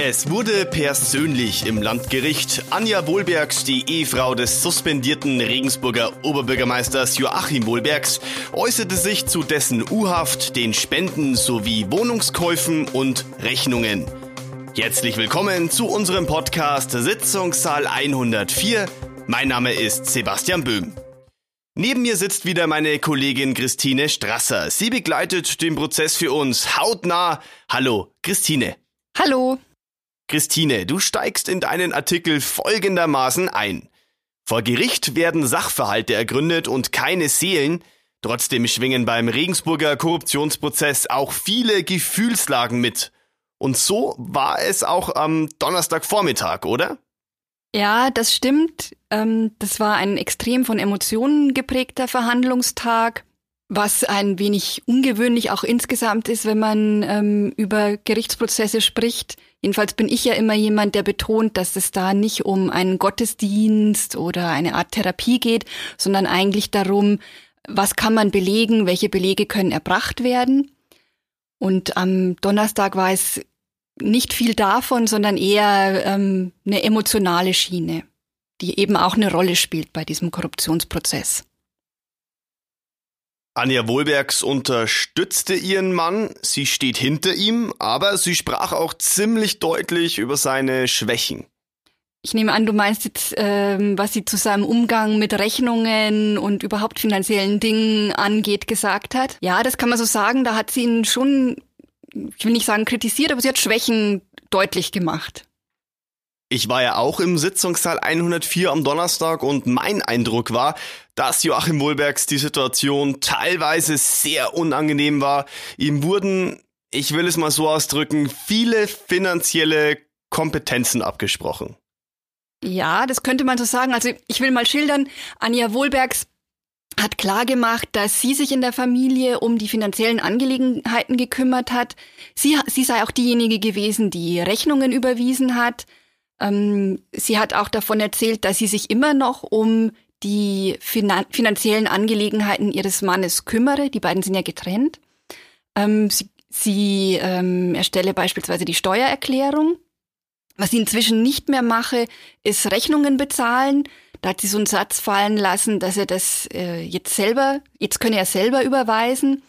Es wurde persönlich im Landgericht. Anja Wohlbergs, die Ehefrau des suspendierten Regensburger Oberbürgermeisters Joachim Wohlbergs, äußerte sich zu dessen U-Haft, den Spenden sowie Wohnungskäufen und Rechnungen. Herzlich willkommen zu unserem Podcast Sitzungssaal 104. Mein Name ist Sebastian Böhm. Neben mir sitzt wieder meine Kollegin Christine Strasser. Sie begleitet den Prozess für uns hautnah. Hallo, Christine. Hallo. Christine, du steigst in deinen Artikel folgendermaßen ein. Vor Gericht werden Sachverhalte ergründet und keine Seelen. Trotzdem schwingen beim Regensburger Korruptionsprozess auch viele Gefühlslagen mit. Und so war es auch am Donnerstagvormittag, oder? Ja, das stimmt. Ähm, das war ein extrem von Emotionen geprägter Verhandlungstag, was ein wenig ungewöhnlich auch insgesamt ist, wenn man ähm, über Gerichtsprozesse spricht. Jedenfalls bin ich ja immer jemand, der betont, dass es da nicht um einen Gottesdienst oder eine Art Therapie geht, sondern eigentlich darum, was kann man belegen, welche Belege können erbracht werden. Und am Donnerstag war es nicht viel davon, sondern eher ähm, eine emotionale Schiene, die eben auch eine Rolle spielt bei diesem Korruptionsprozess. Anja Wohlbergs unterstützte ihren Mann, sie steht hinter ihm, aber sie sprach auch ziemlich deutlich über seine Schwächen. Ich nehme an, du meinst jetzt, ähm, was sie zu seinem Umgang mit Rechnungen und überhaupt finanziellen Dingen angeht, gesagt hat. Ja, das kann man so sagen. Da hat sie ihn schon, ich will nicht sagen kritisiert, aber sie hat Schwächen deutlich gemacht. Ich war ja auch im Sitzungssaal 104 am Donnerstag und mein Eindruck war, dass Joachim Wohlbergs die Situation teilweise sehr unangenehm war. Ihm wurden, ich will es mal so ausdrücken, viele finanzielle Kompetenzen abgesprochen. Ja, das könnte man so sagen. Also ich will mal schildern, Anja Wohlbergs hat klargemacht, dass sie sich in der Familie um die finanziellen Angelegenheiten gekümmert hat. Sie, sie sei auch diejenige gewesen, die Rechnungen überwiesen hat. Ähm, sie hat auch davon erzählt, dass sie sich immer noch um die finan finanziellen Angelegenheiten ihres Mannes kümmere. Die beiden sind ja getrennt. Ähm, sie sie ähm, erstelle beispielsweise die Steuererklärung. Was sie inzwischen nicht mehr mache, ist Rechnungen bezahlen. Da hat sie so einen Satz fallen lassen, dass er das äh, jetzt selber, jetzt könne er selber überweisen.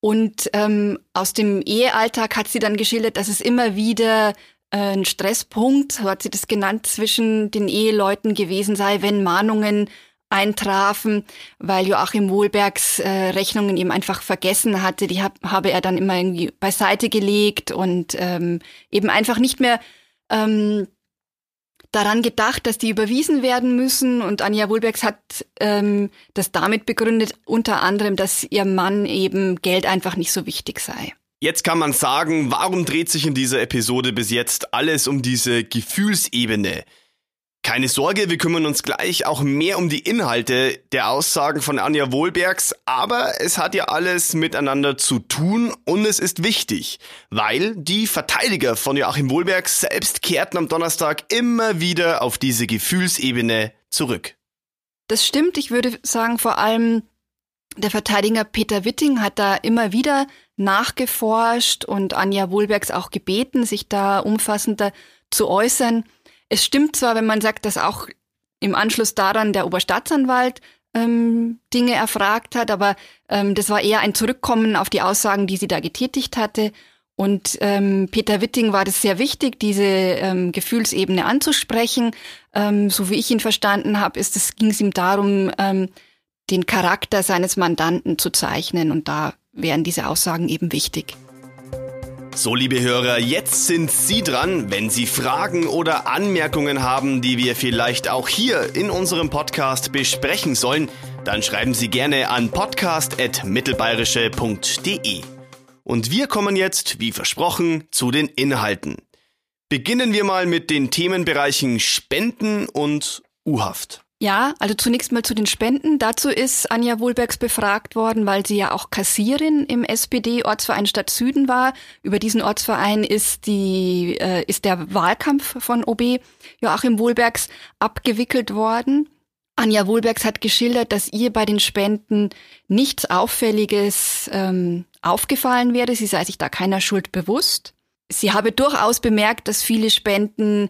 Und ähm, aus dem Ehealltag hat sie dann geschildert, dass es immer wieder ein Stresspunkt, so hat sie das genannt, zwischen den Eheleuten gewesen sei, wenn Mahnungen eintrafen, weil Joachim Wohlbergs äh, Rechnungen eben einfach vergessen hatte. Die hab, habe er dann immer irgendwie beiseite gelegt und ähm, eben einfach nicht mehr ähm, daran gedacht, dass die überwiesen werden müssen. Und Anja Wohlbergs hat ähm, das damit begründet, unter anderem, dass ihr Mann eben Geld einfach nicht so wichtig sei. Jetzt kann man sagen, warum dreht sich in dieser Episode bis jetzt alles um diese Gefühlsebene? Keine Sorge, wir kümmern uns gleich auch mehr um die Inhalte der Aussagen von Anja Wohlbergs, aber es hat ja alles miteinander zu tun und es ist wichtig, weil die Verteidiger von Joachim Wohlbergs selbst kehrten am Donnerstag immer wieder auf diese Gefühlsebene zurück. Das stimmt, ich würde sagen vor allem der Verteidiger Peter Witting hat da immer wieder nachgeforscht und Anja Wohlbergs auch gebeten, sich da umfassender zu äußern. Es stimmt zwar, wenn man sagt, dass auch im Anschluss daran der Oberstaatsanwalt ähm, Dinge erfragt hat, aber ähm, das war eher ein Zurückkommen auf die Aussagen, die sie da getätigt hatte. Und ähm, Peter Witting war das sehr wichtig, diese ähm, Gefühlsebene anzusprechen. Ähm, so wie ich ihn verstanden habe, ist es ging es ihm darum, ähm, den Charakter seines Mandanten zu zeichnen. Und da wären diese Aussagen eben wichtig. So, liebe Hörer, jetzt sind Sie dran. Wenn Sie Fragen oder Anmerkungen haben, die wir vielleicht auch hier in unserem Podcast besprechen sollen, dann schreiben Sie gerne an podcast.mittelbayerische.de. Und wir kommen jetzt, wie versprochen, zu den Inhalten. Beginnen wir mal mit den Themenbereichen Spenden und U-Haft. Ja, also zunächst mal zu den Spenden. Dazu ist Anja Wohlbergs befragt worden, weil sie ja auch Kassierin im SPD-Ortsverein Stadt Süden war. Über diesen Ortsverein ist die, äh, ist der Wahlkampf von OB Joachim Wohlbergs abgewickelt worden. Anja Wohlbergs hat geschildert, dass ihr bei den Spenden nichts Auffälliges ähm, aufgefallen wäre. Sie sei sich da keiner Schuld bewusst. sie habe durchaus bemerkt, dass viele Spenden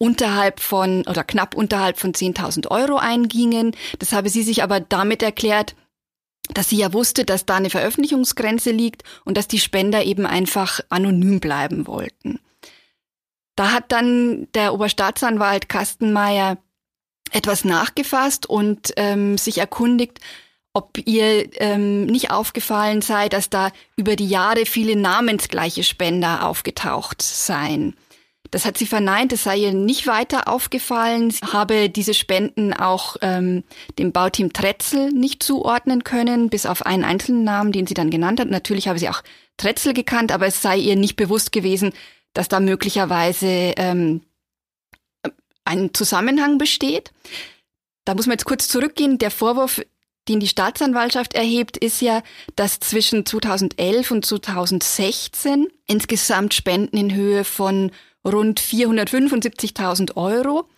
unterhalb von oder knapp unterhalb von 10.000 Euro eingingen. Das habe sie sich aber damit erklärt, dass sie ja wusste, dass da eine Veröffentlichungsgrenze liegt und dass die Spender eben einfach anonym bleiben wollten. Da hat dann der Oberstaatsanwalt Kastenmeier etwas nachgefasst und ähm, sich erkundigt, ob ihr ähm, nicht aufgefallen sei, dass da über die Jahre viele namensgleiche Spender aufgetaucht seien. Das hat sie verneint, es sei ihr nicht weiter aufgefallen. Sie habe diese Spenden auch ähm, dem Bauteam Tretzel nicht zuordnen können, bis auf einen einzelnen Namen, den sie dann genannt hat. Natürlich habe sie auch Tretzel gekannt, aber es sei ihr nicht bewusst gewesen, dass da möglicherweise ähm, ein Zusammenhang besteht. Da muss man jetzt kurz zurückgehen. Der Vorwurf, den die Staatsanwaltschaft erhebt, ist ja, dass zwischen 2011 und 2016 insgesamt Spenden in Höhe von rund 475.000 Euro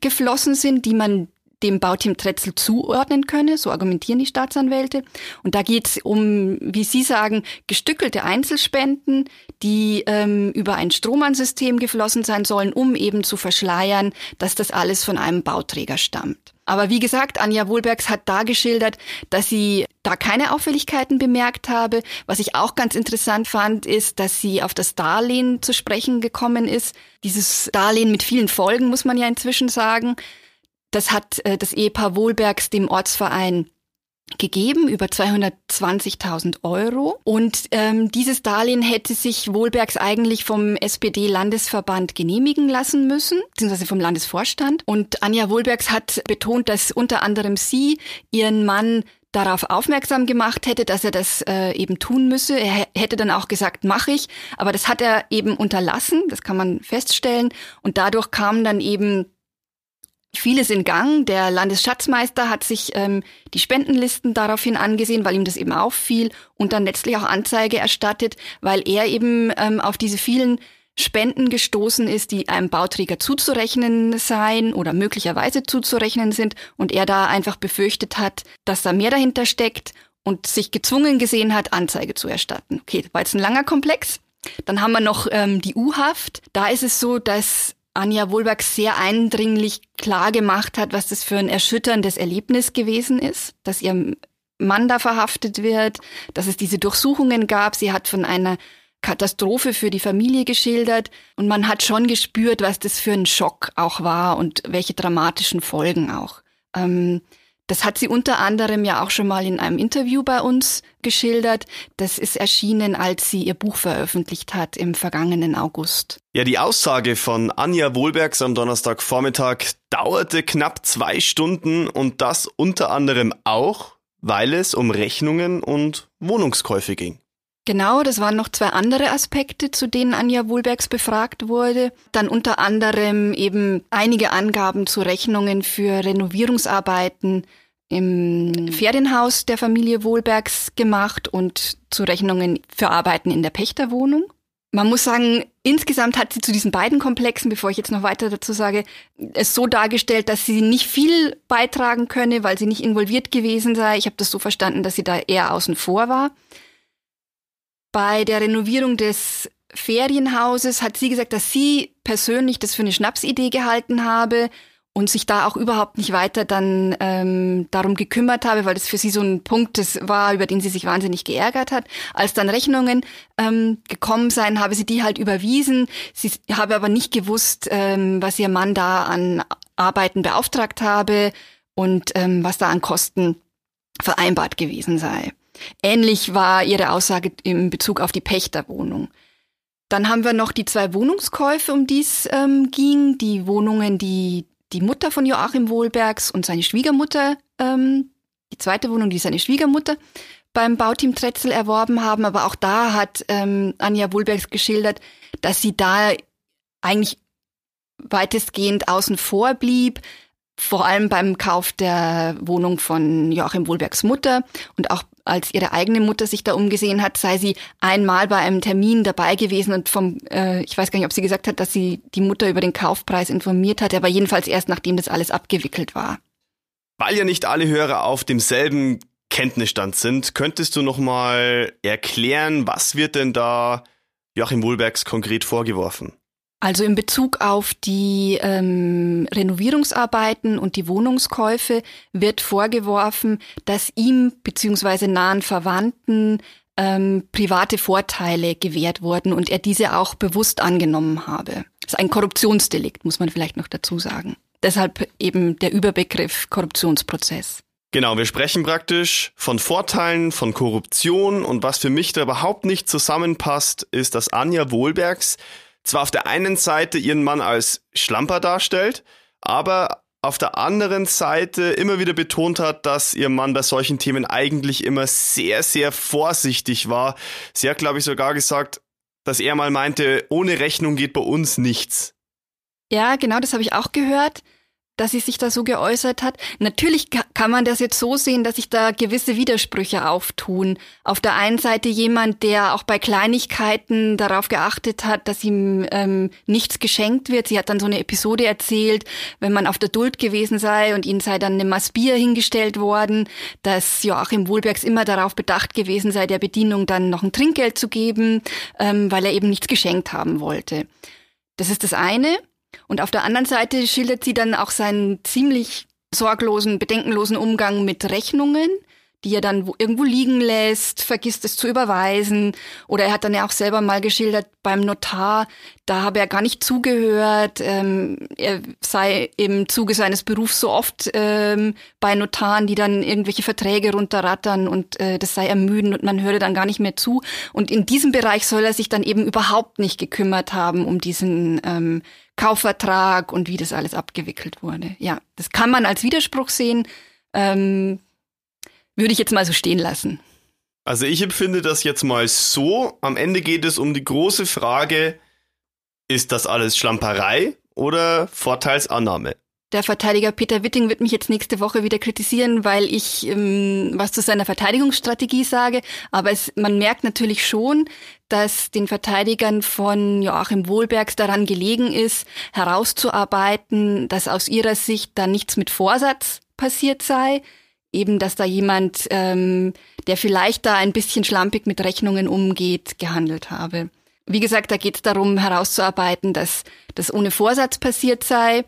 geflossen sind, die man dem Bauteam Tretzel zuordnen könne, so argumentieren die Staatsanwälte. Und da geht es um, wie Sie sagen, gestückelte Einzelspenden, die ähm, über ein Strohmann-System geflossen sein sollen, um eben zu verschleiern, dass das alles von einem Bauträger stammt. Aber wie gesagt, Anja Wohlbergs hat da geschildert, dass sie da keine Auffälligkeiten bemerkt habe. Was ich auch ganz interessant fand, ist, dass sie auf das Darlehen zu sprechen gekommen ist. Dieses Darlehen mit vielen Folgen, muss man ja inzwischen sagen. Das hat äh, das Ehepaar Wohlbergs dem Ortsverein gegeben, über 220.000 Euro. Und ähm, dieses Darlehen hätte sich Wohlbergs eigentlich vom SPD-Landesverband genehmigen lassen müssen, beziehungsweise vom Landesvorstand. Und Anja Wohlbergs hat betont, dass unter anderem sie ihren Mann darauf aufmerksam gemacht hätte, dass er das äh, eben tun müsse. Er hätte dann auch gesagt, mache ich. Aber das hat er eben unterlassen, das kann man feststellen. Und dadurch kam dann eben vieles in Gang. Der Landesschatzmeister hat sich ähm, die Spendenlisten daraufhin angesehen, weil ihm das eben auffiel und dann letztlich auch Anzeige erstattet, weil er eben ähm, auf diese vielen Spenden gestoßen ist, die einem Bauträger zuzurechnen seien oder möglicherweise zuzurechnen sind und er da einfach befürchtet hat, dass da mehr dahinter steckt und sich gezwungen gesehen hat, Anzeige zu erstatten. Okay, war jetzt ein langer Komplex. Dann haben wir noch ähm, die U-Haft. Da ist es so, dass Anja Wohlberg sehr eindringlich klar gemacht hat, was das für ein erschütterndes Erlebnis gewesen ist, dass ihr Mann da verhaftet wird, dass es diese Durchsuchungen gab. Sie hat von einer Katastrophe für die Familie geschildert und man hat schon gespürt, was das für ein Schock auch war und welche dramatischen Folgen auch. Ähm, das hat sie unter anderem ja auch schon mal in einem Interview bei uns geschildert. Das ist erschienen, als sie ihr Buch veröffentlicht hat im vergangenen August. Ja, die Aussage von Anja Wohlbergs am Donnerstagvormittag dauerte knapp zwei Stunden und das unter anderem auch, weil es um Rechnungen und Wohnungskäufe ging. Genau, das waren noch zwei andere Aspekte, zu denen Anja Wohlbergs befragt wurde. Dann unter anderem eben einige Angaben zu Rechnungen für Renovierungsarbeiten im Ferienhaus der Familie Wohlbergs gemacht und zu Rechnungen für Arbeiten in der Pächterwohnung. Man muss sagen, insgesamt hat sie zu diesen beiden Komplexen, bevor ich jetzt noch weiter dazu sage, es so dargestellt, dass sie nicht viel beitragen könne, weil sie nicht involviert gewesen sei. Ich habe das so verstanden, dass sie da eher außen vor war. Bei der Renovierung des Ferienhauses hat sie gesagt, dass sie persönlich das für eine Schnapsidee gehalten habe und sich da auch überhaupt nicht weiter dann ähm, darum gekümmert habe, weil das für sie so ein Punkt das war, über den sie sich wahnsinnig geärgert hat. Als dann Rechnungen ähm, gekommen seien, habe sie die halt überwiesen. Sie habe aber nicht gewusst, ähm, was ihr Mann da an Arbeiten beauftragt habe und ähm, was da an Kosten vereinbart gewesen sei. Ähnlich war ihre Aussage in Bezug auf die Pächterwohnung. Dann haben wir noch die zwei Wohnungskäufe, um die es ähm, ging. Die Wohnungen, die die Mutter von Joachim Wohlbergs und seine Schwiegermutter, ähm, die zweite Wohnung, die seine Schwiegermutter beim Bauteam Tretzel erworben haben. Aber auch da hat ähm, Anja Wohlbergs geschildert, dass sie da eigentlich weitestgehend außen vor blieb, vor allem beim Kauf der Wohnung von Joachim Wohlbergs Mutter und auch als ihre eigene Mutter sich da umgesehen hat, sei sie einmal bei einem Termin dabei gewesen und vom, äh, ich weiß gar nicht, ob sie gesagt hat, dass sie die Mutter über den Kaufpreis informiert hat, aber jedenfalls erst nachdem das alles abgewickelt war. Weil ja nicht alle Hörer auf demselben Kenntnisstand sind, könntest du noch mal erklären, was wird denn da Joachim Wohlbergs konkret vorgeworfen? Also in Bezug auf die ähm, Renovierungsarbeiten und die Wohnungskäufe wird vorgeworfen, dass ihm bzw. nahen Verwandten ähm, private Vorteile gewährt wurden und er diese auch bewusst angenommen habe. Das ist ein Korruptionsdelikt, muss man vielleicht noch dazu sagen. Deshalb eben der Überbegriff Korruptionsprozess. Genau, wir sprechen praktisch von Vorteilen, von Korruption und was für mich da überhaupt nicht zusammenpasst, ist, dass Anja Wohlbergs zwar auf der einen Seite ihren Mann als Schlamper darstellt, aber auf der anderen Seite immer wieder betont hat, dass ihr Mann bei solchen Themen eigentlich immer sehr, sehr vorsichtig war. Sie hat, glaube ich, sogar gesagt, dass er mal meinte, ohne Rechnung geht bei uns nichts. Ja, genau, das habe ich auch gehört dass sie sich da so geäußert hat. Natürlich kann man das jetzt so sehen, dass sich da gewisse Widersprüche auftun. Auf der einen Seite jemand, der auch bei Kleinigkeiten darauf geachtet hat, dass ihm ähm, nichts geschenkt wird. Sie hat dann so eine Episode erzählt, wenn man auf der Duld gewesen sei und ihnen sei dann eine Maß Bier hingestellt worden, dass Joachim Wohlbergs immer darauf bedacht gewesen sei, der Bedienung dann noch ein Trinkgeld zu geben, ähm, weil er eben nichts geschenkt haben wollte. Das ist das eine. Und auf der anderen Seite schildert sie dann auch seinen ziemlich sorglosen, bedenkenlosen Umgang mit Rechnungen, die er dann irgendwo liegen lässt, vergisst es zu überweisen. Oder er hat dann ja auch selber mal geschildert beim Notar, da habe er gar nicht zugehört. Ähm, er sei im Zuge seines Berufs so oft ähm, bei Notaren, die dann irgendwelche Verträge runterrattern und äh, das sei ermüdend und man höre dann gar nicht mehr zu. Und in diesem Bereich soll er sich dann eben überhaupt nicht gekümmert haben um diesen ähm, Kaufvertrag und wie das alles abgewickelt wurde. Ja, das kann man als Widerspruch sehen. Ähm, würde ich jetzt mal so stehen lassen. Also ich empfinde das jetzt mal so. Am Ende geht es um die große Frage, ist das alles Schlamperei oder Vorteilsannahme? Der Verteidiger Peter Witting wird mich jetzt nächste Woche wieder kritisieren, weil ich ähm, was zu seiner Verteidigungsstrategie sage. Aber es, man merkt natürlich schon, dass den Verteidigern von Joachim Wohlbergs daran gelegen ist, herauszuarbeiten, dass aus ihrer Sicht da nichts mit Vorsatz passiert sei. Eben, dass da jemand, ähm, der vielleicht da ein bisschen schlampig mit Rechnungen umgeht, gehandelt habe. Wie gesagt, da geht es darum, herauszuarbeiten, dass das ohne Vorsatz passiert sei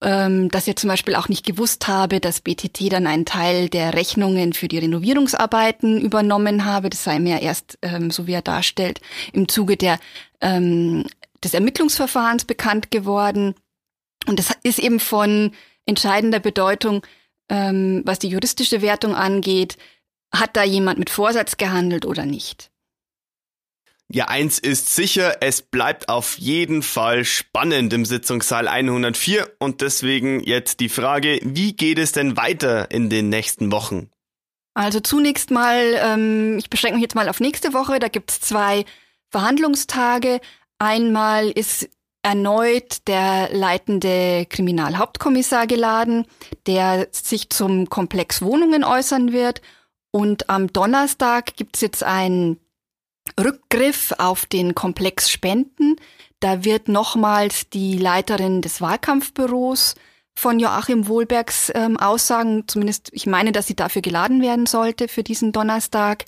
ähm, dass er zum Beispiel auch nicht gewusst habe, dass BTT dann einen Teil der Rechnungen für die Renovierungsarbeiten übernommen habe. Das sei mir erst, ähm, so wie er darstellt, im Zuge der, ähm, des Ermittlungsverfahrens bekannt geworden. Und das ist eben von entscheidender Bedeutung, ähm, was die juristische Wertung angeht. Hat da jemand mit Vorsatz gehandelt oder nicht? Ja, eins ist sicher, es bleibt auf jeden Fall spannend im Sitzungssaal 104 und deswegen jetzt die Frage, wie geht es denn weiter in den nächsten Wochen? Also zunächst mal, ähm, ich beschränke mich jetzt mal auf nächste Woche, da gibt's zwei Verhandlungstage. Einmal ist erneut der leitende Kriminalhauptkommissar geladen, der sich zum Komplex Wohnungen äußern wird. Und am Donnerstag gibt's jetzt ein Rückgriff auf den Komplex Spenden. Da wird nochmals die Leiterin des Wahlkampfbüros von Joachim Wohlbergs ähm, Aussagen, zumindest ich meine, dass sie dafür geladen werden sollte für diesen Donnerstag.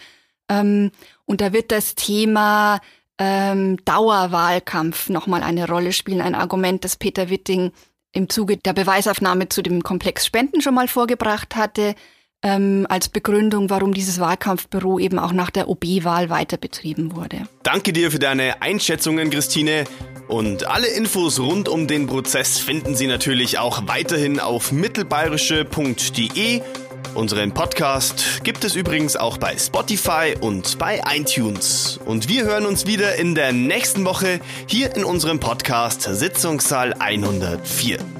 Ähm, und da wird das Thema ähm, Dauerwahlkampf nochmal eine Rolle spielen, ein Argument, das Peter Witting im Zuge der Beweisaufnahme zu dem Komplex Spenden schon mal vorgebracht hatte ähm, als Begründung, warum dieses Wahlkampfbüro eben auch nach der OB-Wahl weiter betrieben wurde. Danke dir für deine Einschätzungen, Christine. Und alle Infos rund um den Prozess finden Sie natürlich auch weiterhin auf mittelbayerische.de. Unseren Podcast gibt es übrigens auch bei Spotify und bei iTunes. Und wir hören uns wieder in der nächsten Woche hier in unserem Podcast Sitzungssaal 104.